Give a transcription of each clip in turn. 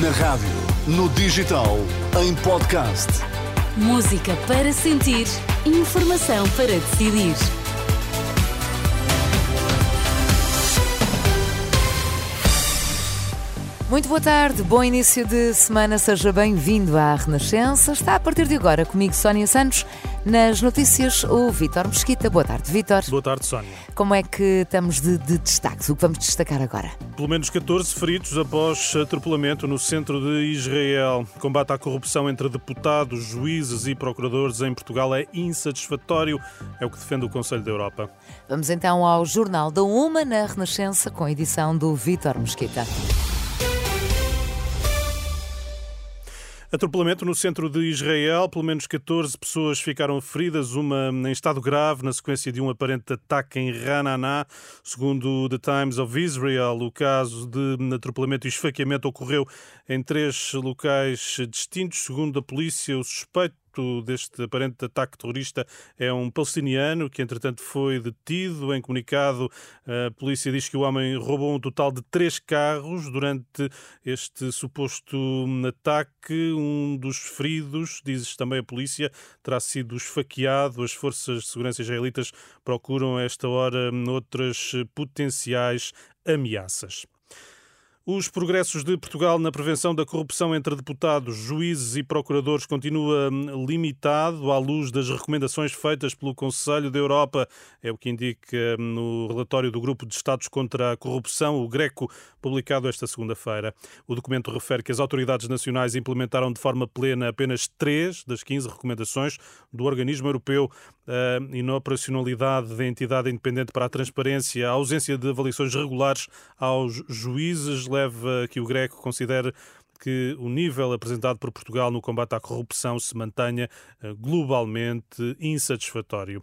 Na rádio, no digital, em podcast. Música para sentir, informação para decidir. Muito boa tarde, bom início de semana, seja bem-vindo à Renascença. Está a partir de agora comigo, Sónia Santos. Nas notícias, o Vítor Mesquita. Boa tarde, Vítor. Boa tarde, Sónia. Como é que estamos de, de destaques? O que vamos destacar agora? Pelo menos 14 feridos após atropelamento no centro de Israel. Combate à corrupção entre deputados, juízes e procuradores em Portugal é insatisfatório, é o que defende o Conselho da Europa. Vamos então ao Jornal da Uma na Renascença, com a edição do Vítor Mesquita. Atropelamento no centro de Israel, pelo menos 14 pessoas ficaram feridas, uma em estado grave na sequência de um aparente ataque em Rananá. Segundo The Times of Israel, o caso de atropelamento e esfaqueamento ocorreu em três locais distintos. Segundo a polícia, o suspeito deste aparente ataque terrorista é um palestiniano que, entretanto, foi detido. Em comunicado, a polícia diz que o homem roubou um total de três carros durante este suposto ataque. Um dos feridos, diz também a polícia, terá sido esfaqueado. As forças de segurança israelitas procuram, a esta hora, outras potenciais ameaças. Os progressos de Portugal na prevenção da corrupção entre deputados, juízes e procuradores continua hum, limitado à luz das recomendações feitas pelo Conselho da Europa. É o que indica hum, no relatório do Grupo de Estados contra a Corrupção, o Greco, publicado esta segunda-feira. O documento refere que as autoridades nacionais implementaram de forma plena apenas três das 15 recomendações do organismo europeu. A inoperacionalidade da entidade independente para a transparência, a ausência de avaliações regulares aos juízes, leva que o Greco considere que o nível apresentado por Portugal no combate à corrupção se mantenha eh, globalmente insatisfatório.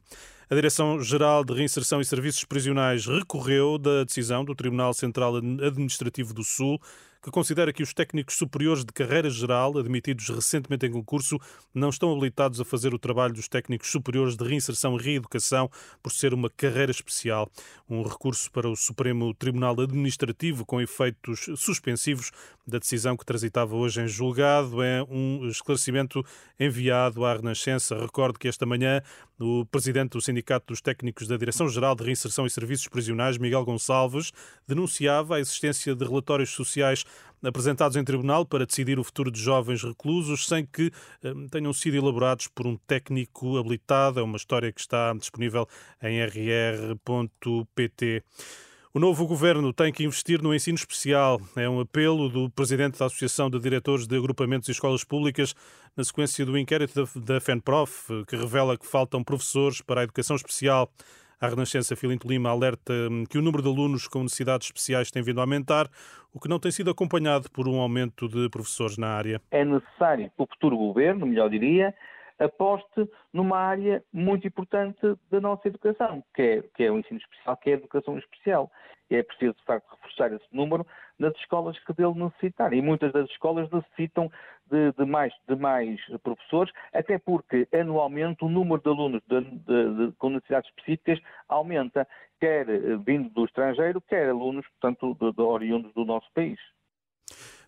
A Direção-Geral de Reinserção e Serviços Prisionais recorreu da decisão do Tribunal Central Administrativo do Sul que considera que os técnicos superiores de carreira geral, admitidos recentemente em concurso, não estão habilitados a fazer o trabalho dos técnicos superiores de reinserção e reeducação por ser uma carreira especial. Um recurso para o Supremo Tribunal Administrativo com efeitos suspensivos da decisão que transitava hoje em julgado é um esclarecimento enviado à Renascença. Recordo que esta manhã o presidente do Sindicato dos Técnicos da Direção-Geral de Reinserção e Serviços Prisionais, Miguel Gonçalves, denunciava a existência de relatórios sociais apresentados em tribunal para decidir o futuro de jovens reclusos sem que eh, tenham sido elaborados por um técnico habilitado. É uma história que está disponível em rr.pt. O novo governo tem que investir no ensino especial. É um apelo do presidente da Associação de Diretores de Agrupamentos e Escolas Públicas na sequência do inquérito da FENPROF, que revela que faltam professores para a educação especial. A Renascença Filinto Lima alerta hum, que o número de alunos com necessidades especiais tem vindo a aumentar, o que não tem sido acompanhado por um aumento de professores na área. É necessário que o futuro governo, melhor diria, aposte numa área muito importante da nossa educação, que é, que é o ensino especial, que é a educação especial. E é preciso, de facto, reforçar esse número nas escolas que dele necessitarem. E muitas das escolas necessitam de, de, mais, de mais professores, até porque anualmente o número de alunos de, com necessidades específicas aumenta, quer eh, vindo do estrangeiro, quer alunos, portanto, oriundos do nosso país.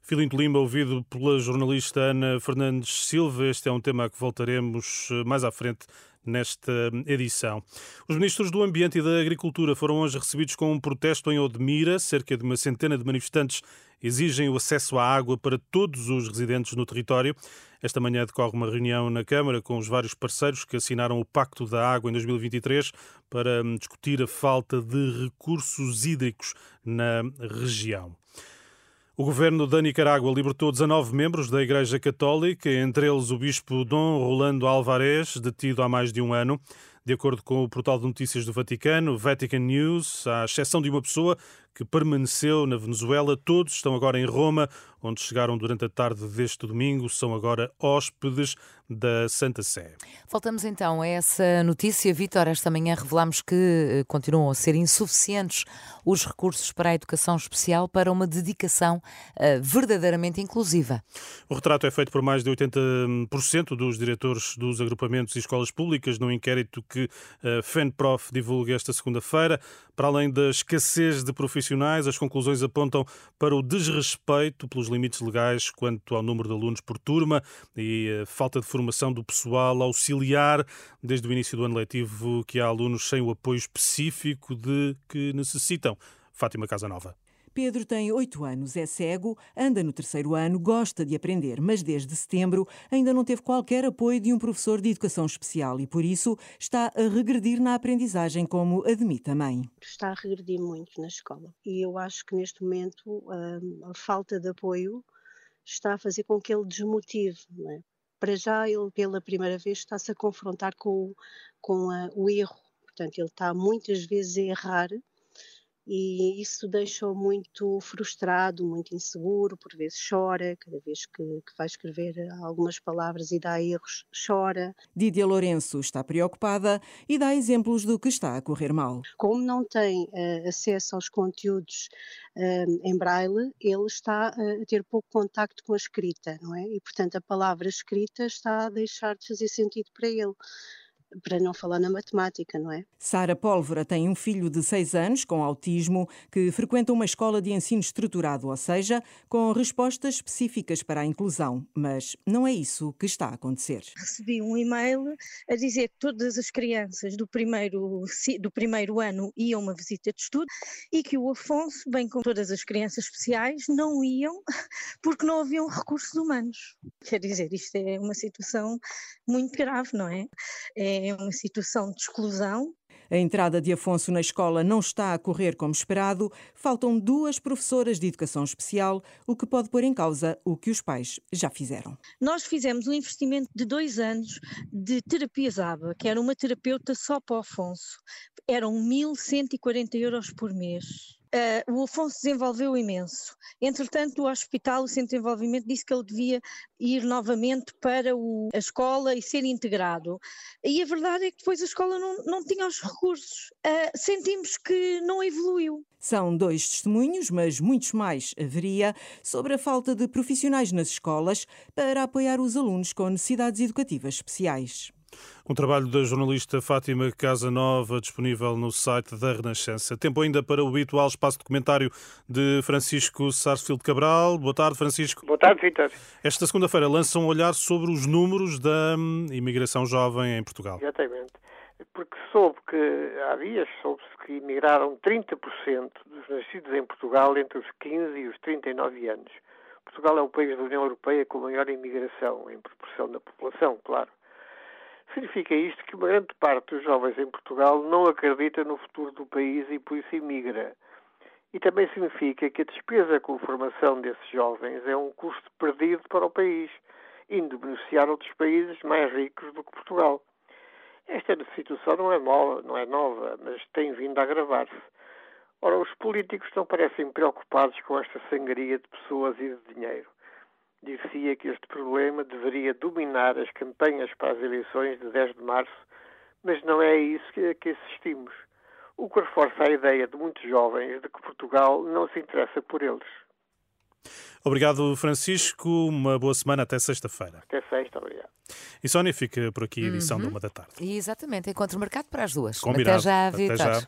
Filinto Lima, ouvido pela jornalista Ana Fernandes Silva. Este é um tema a que voltaremos eh, mais à frente nesta edição. Os ministros do Ambiente e da Agricultura foram hoje recebidos com um protesto em Odmira. Cerca de uma centena de manifestantes exigem o acesso à água para todos os residentes no território. Esta manhã decorre uma reunião na Câmara com os vários parceiros que assinaram o Pacto da Água em 2023 para hum, discutir a falta de recursos hídricos na região. O governo da Nicarágua libertou 19 membros da Igreja Católica, entre eles o bispo Dom Rolando Alvarez, detido há mais de um ano. De acordo com o portal de notícias do Vaticano, Vatican News, à exceção de uma pessoa que permaneceu na Venezuela, todos estão agora em Roma, onde chegaram durante a tarde deste domingo, são agora hóspedes da Santa Sé. Voltamos então a essa notícia, Vítor. Esta manhã revelamos que eh, continuam a ser insuficientes os recursos para a educação especial para uma dedicação uh, verdadeiramente inclusiva. O retrato é feito por mais de 80% dos diretores dos agrupamentos e escolas públicas num inquérito que a FENPROF divulga esta segunda-feira. Para além da escassez de profissionais profissionais. As conclusões apontam para o desrespeito pelos limites legais quanto ao número de alunos por turma e a falta de formação do pessoal auxiliar desde o início do ano letivo que há alunos sem o apoio específico de que necessitam. Fátima Casanova. Pedro tem oito anos, é cego, anda no terceiro ano, gosta de aprender, mas desde setembro ainda não teve qualquer apoio de um professor de educação especial e, por isso, está a regredir na aprendizagem, como admite a mãe. Está a regredir muito na escola e eu acho que neste momento hum, a falta de apoio está a fazer com que ele desmotive. É? Para já, ele pela primeira vez está-se a confrontar com, com a, o erro. Portanto, ele está muitas vezes a errar e isso deixa-o muito frustrado, muito inseguro, por vezes chora, cada vez que, que, vai escrever algumas palavras e dá erros, chora. Didia Lourenço está preocupada e dá exemplos do que está a correr mal. Como não tem uh, acesso aos conteúdos uh, em braille, ele está uh, a ter pouco contacto com a escrita, não é? E, portanto, a palavra escrita está a deixar de fazer sentido para ele para não falar na matemática, não é? Sara Pólvora tem um filho de 6 anos com autismo que frequenta uma escola de ensino estruturado, ou seja, com respostas específicas para a inclusão, mas não é isso que está a acontecer. Recebi um e-mail a dizer que todas as crianças do primeiro, do primeiro ano iam uma visita de estudo e que o Afonso, bem como todas as crianças especiais, não iam porque não haviam recursos humanos. Quer dizer, isto é uma situação muito grave, não é? É uma situação de exclusão. A entrada de Afonso na escola não está a correr como esperado. Faltam duas professoras de educação especial, o que pode pôr em causa o que os pais já fizeram. Nós fizemos um investimento de dois anos de terapias ABA, que era uma terapeuta só para o Afonso. Eram 1.140 euros por mês. Uh, o Afonso desenvolveu imenso. Entretanto, o hospital, o centro de desenvolvimento, disse que ele devia ir novamente para o, a escola e ser integrado. E a verdade é que depois a escola não, não tinha os recursos. Uh, sentimos que não evoluiu. São dois testemunhos, mas muitos mais haveria, sobre a falta de profissionais nas escolas para apoiar os alunos com necessidades educativas especiais. Um trabalho da jornalista Fátima Casanova, disponível no site da Renascença. Tempo ainda para o habitual espaço de comentário de Francisco Sarsfield Cabral. Boa tarde, Francisco. Boa tarde, Vitor. Esta segunda-feira lança um olhar sobre os números da hum, imigração jovem em Portugal. Exatamente. Porque soube que, há dias, soube-se que imigraram 30% dos nascidos em Portugal entre os 15 e os 39 anos. Portugal é o país da União Europeia com maior imigração, em proporção da população, claro. Significa isto que grande parte dos jovens em Portugal não acredita no futuro do país e por isso imigra. E também significa que a despesa com a formação desses jovens é um custo perdido para o país, indo beneficiar outros países mais ricos do que Portugal. Esta situação não é nova, não é nova mas tem vindo a agravar-se. Ora, os políticos não parecem preocupados com esta sangria de pessoas e de dinheiro dizia que este problema deveria dominar as campanhas para as eleições de 10 de março, mas não é a isso que, que assistimos. O que reforça a ideia de muitos jovens de que Portugal não se interessa por eles. Obrigado, Francisco. Uma boa semana até sexta-feira. Até sexta, obrigado. E Sónia, fica por aqui a edição uhum. de uma da tarde. E exatamente, encontro marcado para as duas. Combinado. Até já, Até já.